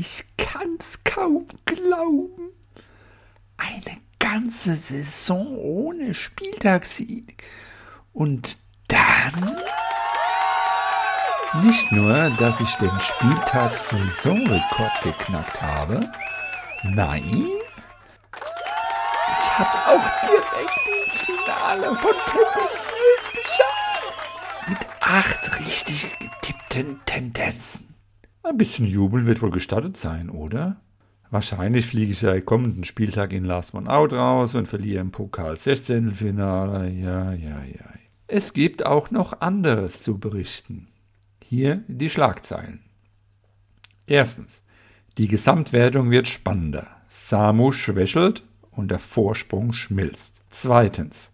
Ich kann's kaum glauben. Eine ganze Saison ohne Spieltagssieg. Und dann? Nicht nur, dass ich den Spieltags-Saisonrekord geknackt habe, nein, ich hab's auch direkt ins Finale von Tendenziös geschafft. Mit acht richtig getippten Tendenzen. Ein bisschen Jubel wird wohl gestattet sein, oder? Wahrscheinlich fliege ich ja kommenden Spieltag in Last One Out raus und verliere im Pokal 16. Finale. Ja, ja, ja. Es gibt auch noch anderes zu berichten. Hier die Schlagzeilen. Erstens. Die Gesamtwertung wird spannender. Samu schwächelt und der Vorsprung schmilzt. Zweitens.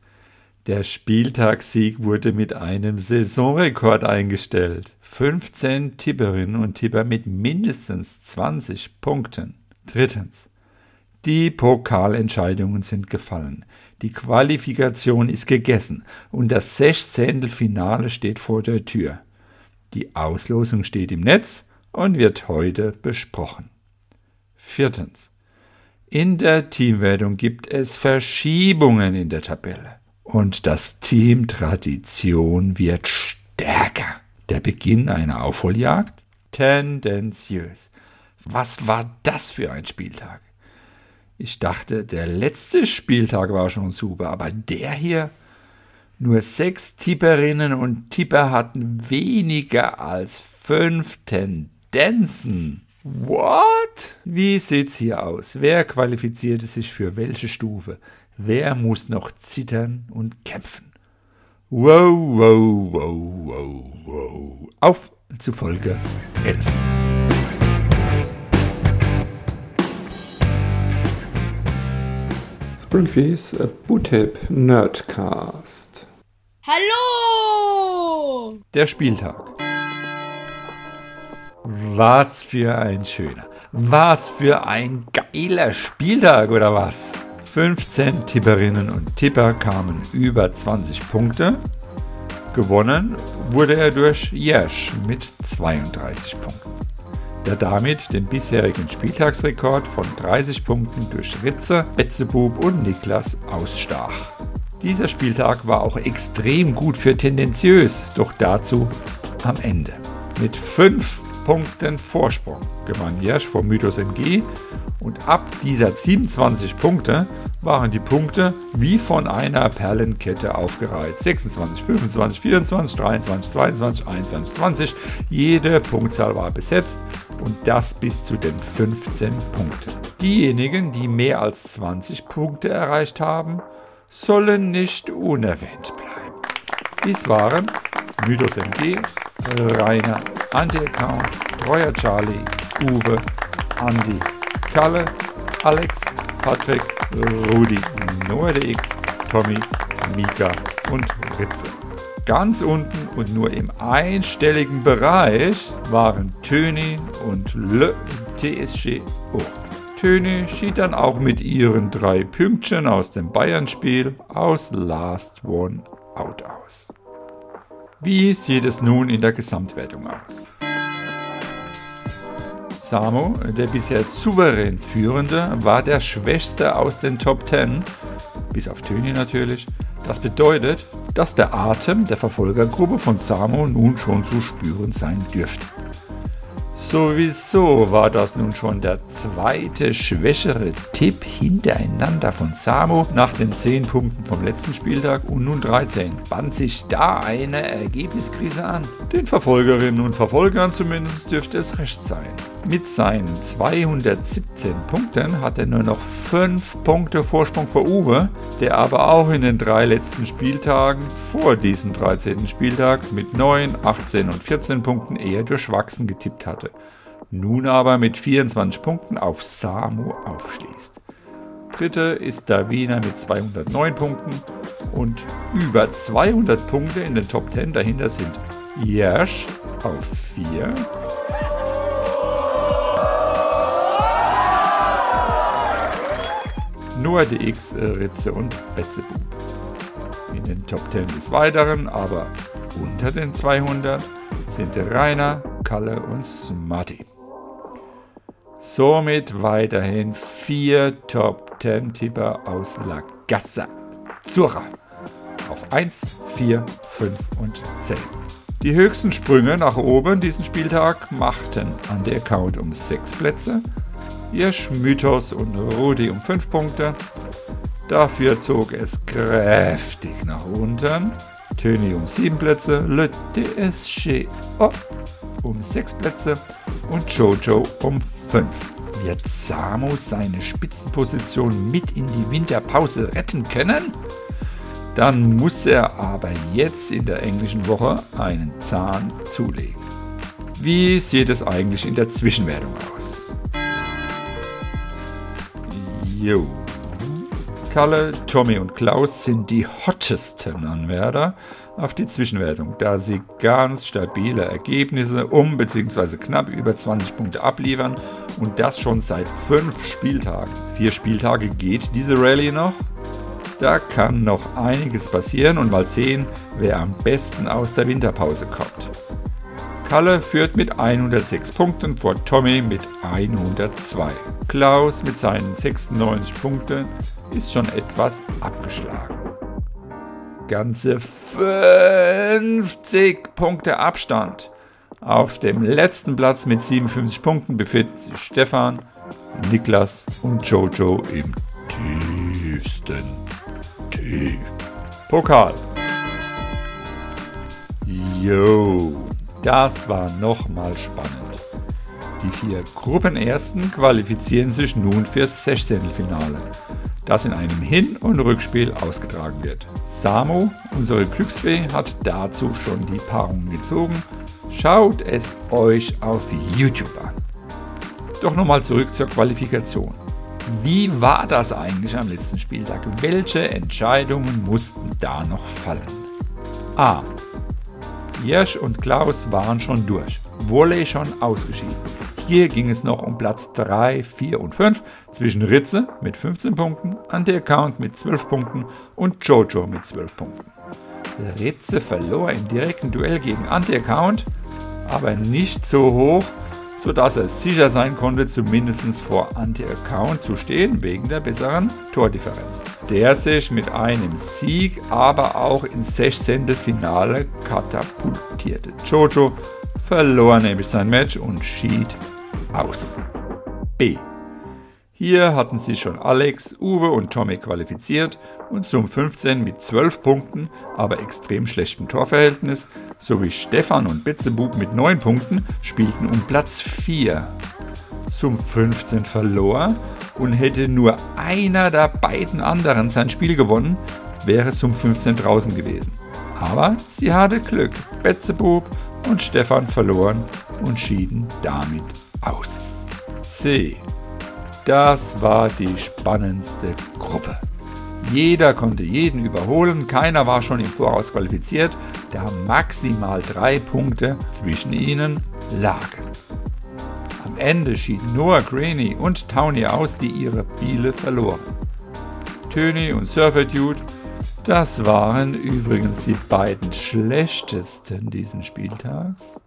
Der Spieltagssieg wurde mit einem Saisonrekord eingestellt. 15 Tipperinnen und Tipper mit mindestens 20 Punkten. Drittens. Die Pokalentscheidungen sind gefallen. Die Qualifikation ist gegessen und das Sechzehntelfinale steht vor der Tür. Die Auslosung steht im Netz und wird heute besprochen. Viertens. In der Teamwertung gibt es Verschiebungen in der Tabelle. Und das Team Tradition wird stärker. Der Beginn einer Aufholjagd? Tendenziös. Was war das für ein Spieltag? Ich dachte, der letzte Spieltag war schon super, aber der hier? Nur sechs Tipperinnen und Tipper hatten weniger als fünf Tendenzen. What? Wie sieht's hier aus? Wer qualifizierte sich für welche Stufe? Wer muss noch zittern und kämpfen? Wow, wow, wow, wow, wow. Auf zu Folge 11. Springfields Bootip Nerdcast. Hallo! Der Spieltag. Was für ein schöner, was für ein geiler Spieltag oder was? 15 Tipperinnen und Tipper kamen über 20 Punkte. Gewonnen wurde er durch Jesch mit 32 Punkten der damit den bisherigen Spieltagsrekord von 30 Punkten durch Ritze, Betzebub und Niklas ausstach. Dieser Spieltag war auch extrem gut für tendenziös, doch dazu am Ende. Mit 5 Punkten Vorsprung gewann Jersch vor Mythos MG und ab dieser 27 Punkte waren die Punkte wie von einer Perlenkette aufgereiht. 26, 25, 24, 23, 22, 21, 20. Jede Punktzahl war besetzt und das bis zu den 15 Punkten. Diejenigen, die mehr als 20 Punkte erreicht haben, sollen nicht unerwähnt bleiben. Dies waren Mythos MG, Rainer, Anti-Account, Treuer Charlie, Uwe, Andi, Kalle, Alex, Patrick, Rudi, NoahDX, Tommy, Mika und Ritze. Ganz unten und nur im einstelligen Bereich waren Töni und Le im TSGO. Töni schied dann auch mit ihren drei Pünktchen aus dem Bayern-Spiel aus Last One Out aus. Wie sieht es nun in der Gesamtwertung aus? Samo, der bisher souverän führende, war der schwächste aus den Top 10, bis auf Töni natürlich. Das bedeutet, dass der Atem der Verfolgergruppe von Samo nun schon zu spüren sein dürfte. Sowieso war das nun schon der zweite schwächere Tipp hintereinander von Samo nach den 10 Punkten vom letzten Spieltag und nun 13. Band sich da eine Ergebniskrise an? Den Verfolgerinnen und Verfolgern zumindest dürfte es recht sein. Mit seinen 217 Punkten hat er nur noch 5 Punkte Vorsprung vor Uwe, der aber auch in den drei letzten Spieltagen vor diesem 13. Spieltag mit 9, 18 und 14 Punkten eher durchwachsen getippt hatte. Nun aber mit 24 Punkten auf Samu aufschließt. Dritte ist Davina mit 209 Punkten und über 200 Punkte in den Top 10 dahinter sind Jersch auf 4, Noah DX, Ritze und Betzebub. In den Top 10 des Weiteren, aber unter den 200, sind Rainer, Kalle und Smarty. Somit weiterhin vier Top 10 Tipper aus La Gassa. Zura auf 1, 4, 5 und 10. Die höchsten Sprünge nach oben diesen Spieltag machten an der Account um 6 Plätze, Jesch, Mythos und Rudi um 5 Punkte. Dafür zog es kräftig nach unten. Töni um 7 Plätze, Le oh, um 6 Plätze und Jojo um 5. Wird Samu seine Spitzenposition mit in die Winterpause retten können? Dann muss er aber jetzt in der englischen Woche einen Zahn zulegen. Wie sieht es eigentlich in der Zwischenwertung aus? Jo. Kalle, Tommy und Klaus sind die hottesten Anwärter auf die Zwischenwertung, da sie ganz stabile Ergebnisse um bzw. knapp über 20 Punkte abliefern und das schon seit fünf Spieltagen. Vier Spieltage geht diese Rallye noch da kann noch einiges passieren und mal sehen, wer am besten aus der Winterpause kommt. Kalle führt mit 106 Punkten vor Tommy mit 102. Klaus mit seinen 96 Punkten ist schon etwas abgeschlagen. Ganze 50 Punkte Abstand. Auf dem letzten Platz mit 57 Punkten befinden sich Stefan, Niklas und Jojo im tiefsten Tief. Pokal. Yo, das war nochmal spannend. Die vier Gruppenersten qualifizieren sich nun fürs Sechzehntelfinale, das in einem Hin- und Rückspiel ausgetragen wird. Samu, unsere Glücksfee, hat dazu schon die Paarungen gezogen. Schaut es euch auf YouTube an. Doch nochmal zurück zur Qualifikation. Wie war das eigentlich am letzten Spieltag? Welche Entscheidungen mussten da noch fallen? A. Jersch und Klaus waren schon durch. Wolle schon ausgeschieden. Hier ging es noch um Platz 3, 4 und 5 zwischen Ritze mit 15 Punkten, Anti-Account mit 12 Punkten und Jojo mit 12 Punkten. Ritze verlor im direkten Duell gegen Anti-Account, aber nicht so hoch, sodass er sicher sein konnte, zumindest vor Anti-Account zu stehen, wegen der besseren Tordifferenz. Der sich mit einem Sieg, aber auch ins 16. Finale katapultierte. Jojo verlor nämlich sein Match und schied aus. B. Hier hatten sich schon Alex, Uwe und Tommy qualifiziert und Sum 15 mit 12 Punkten, aber extrem schlechtem Torverhältnis, sowie Stefan und Betzebub mit 9 Punkten spielten um Platz 4. Sum 15 verlor und hätte nur einer der beiden anderen sein Spiel gewonnen, wäre Sum 15 draußen gewesen. Aber sie hatte Glück. Betzebub und Stefan verloren und schieden damit aus. C. Das war die spannendste Gruppe. Jeder konnte jeden überholen, keiner war schon im Voraus qualifiziert, da maximal drei Punkte zwischen ihnen lagen. Am Ende schieden Noah Graney und Townie aus, die ihre Biele verloren. Töni und Surfer Dude, das waren übrigens die beiden schlechtesten diesen Spieltags.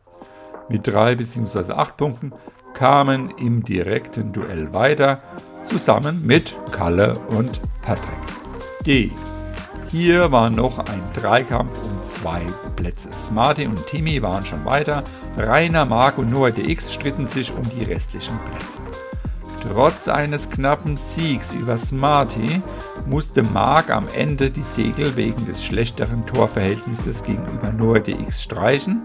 Mit drei bzw. acht Punkten kamen im direkten Duell weiter, zusammen mit Kalle und Patrick. D. Hier war noch ein Dreikampf um zwei Plätze. Smarty und Timmy waren schon weiter, Rainer, Mark und Noah DX stritten sich um die restlichen Plätze. Trotz eines knappen Siegs über Smarty musste Mark am Ende die Segel wegen des schlechteren Torverhältnisses gegenüber Noah DX streichen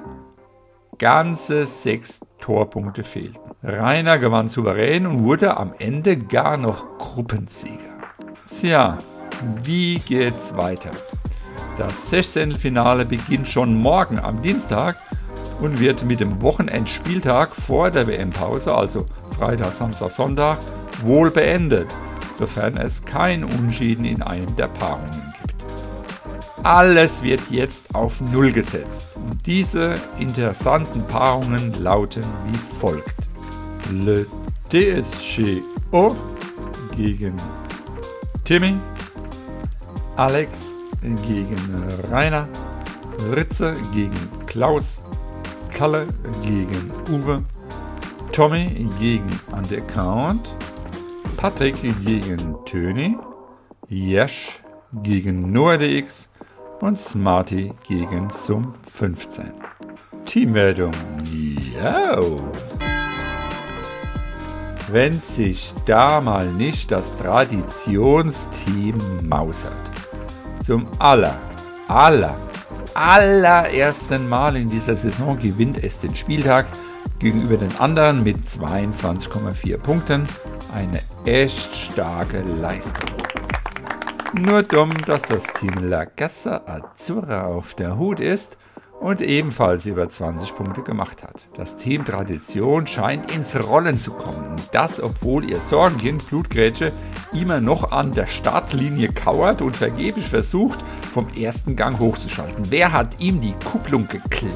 ganze sechs Torpunkte fehlten. Rainer gewann souverän und wurde am Ende gar noch Gruppensieger. Tja, wie geht's weiter? Das Sechzehntelfinale beginnt schon morgen am Dienstag und wird mit dem Wochenendspieltag vor der WM-Pause, also Freitag, Samstag, Sonntag, wohl beendet, sofern es kein Unschieden in einem der Paarungen alles wird jetzt auf Null gesetzt. Und diese interessanten Paarungen lauten wie folgt. Le DSGO gegen Timmy, Alex gegen Rainer, Ritze gegen Klaus, Kalle gegen Uwe, Tommy gegen Undercount, Patrick gegen Töni, Jesch gegen NoahDX und Smarty gegen Sum 15. Teamwertung. Yo. Wenn sich da mal nicht das Traditionsteam mausert. Zum aller, aller, allerersten Mal in dieser Saison gewinnt es den Spieltag gegenüber den anderen mit 22,4 Punkten. Eine echt starke Leistung. Nur dumm, dass das Team La Casa Azzurra auf der Hut ist und ebenfalls über 20 Punkte gemacht hat. Das Team Tradition scheint ins Rollen zu kommen und das, obwohl ihr Sorgenkind Blutgrätsche immer noch an der Startlinie kauert und vergeblich versucht, vom ersten Gang hochzuschalten. Wer hat ihm die Kupplung geklaut?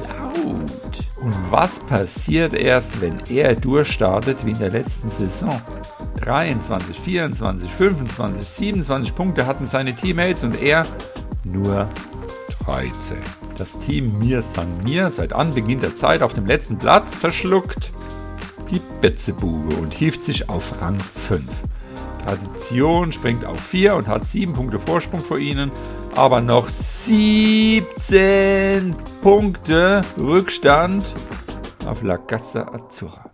Und was passiert erst, wenn er durchstartet wie in der letzten Saison? 23, 24, 25, 27 Punkte hatten seine Teammates und er nur 13. Das Team Mir San Mir seit Anbeginn der Zeit auf dem letzten Platz verschluckt die Betzebube und hieft sich auf Rang 5. Tradition springt auf 4 und hat 7 Punkte Vorsprung vor ihnen, aber noch 17 Punkte Rückstand auf La Casa Azzurra.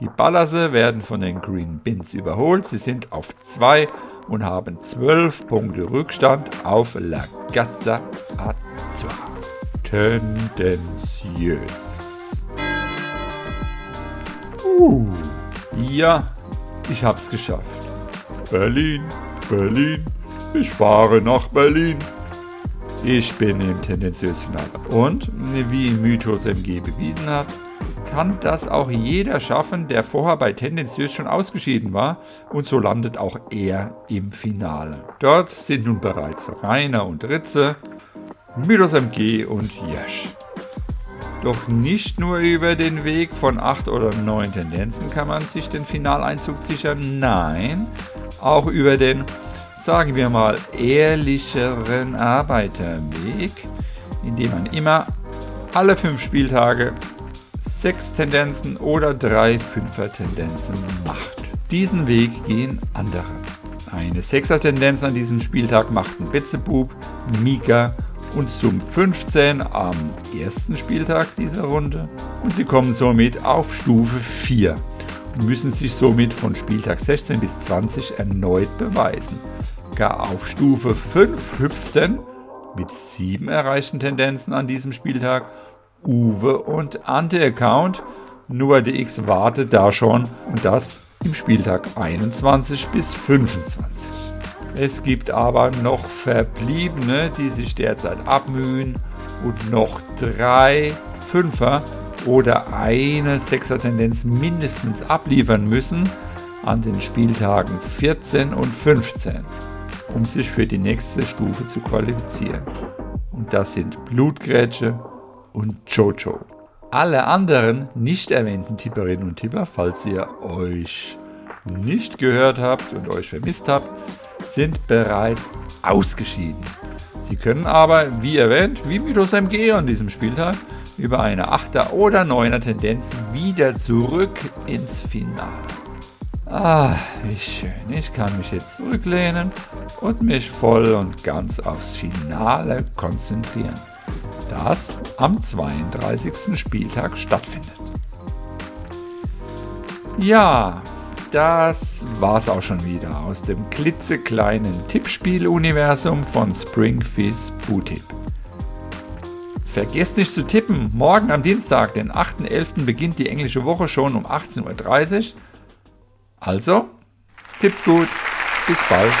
Die Ballasse werden von den Green Bins überholt. Sie sind auf 2 und haben 12 Punkte Rückstand auf La Casa Azzurra. Tendenziös. Uh, ja, ich hab's geschafft. Berlin, Berlin, ich fahre nach Berlin. Ich bin im tendenziös Finale. Und, wie Mythos MG bewiesen hat, kann das auch jeder schaffen, der vorher bei tendenziös schon ausgeschieden war. Und so landet auch er im Finale. Dort sind nun bereits Rainer und Ritze, Mythos MG und Jesch. Doch nicht nur über den Weg von acht oder neun Tendenzen kann man sich den Finaleinzug sichern, nein, auch über den, sagen wir mal, ehrlicheren Arbeiterweg, indem man immer alle fünf Spieltage sechs Tendenzen oder drei Fünfer-Tendenzen macht. Diesen Weg gehen andere. Eine Sechser-Tendenz an diesem Spieltag machten Betzebub, Mika und zum 15 am ersten Spieltag dieser Runde und sie kommen somit auf Stufe 4 und müssen sich somit von Spieltag 16 bis 20 erneut beweisen. Gar auf Stufe 5 hüpften mit 7 erreichten Tendenzen an diesem Spieltag Uwe und Ante-Account. Nur DX wartet da schon und das im Spieltag 21 bis 25. Es gibt aber noch Verbliebene, die sich derzeit abmühen und noch drei Fünfer oder eine Sechser-Tendenz mindestens abliefern müssen an den Spieltagen 14 und 15, um sich für die nächste Stufe zu qualifizieren. Und das sind Blutgrätsche und Jojo. Alle anderen nicht erwähnten Tipperinnen und Tipper, falls ihr euch nicht gehört habt und euch vermisst habt, sind bereits ausgeschieden. Sie können aber, wie erwähnt, wie Mythos MG an diesem Spieltag, über eine 8er oder 9er Tendenz wieder zurück ins Finale. Ah, wie schön. Ich kann mich jetzt zurücklehnen und mich voll und ganz aufs Finale konzentrieren, das am 32. Spieltag stattfindet. Ja, das war's auch schon wieder aus dem klitzekleinen Tippspiel-Universum von Springfizz Bootip. Vergesst nicht zu tippen. Morgen am Dienstag, den 8.11. beginnt die englische Woche schon um 18.30 Uhr. Also, tippt gut. Bis bald.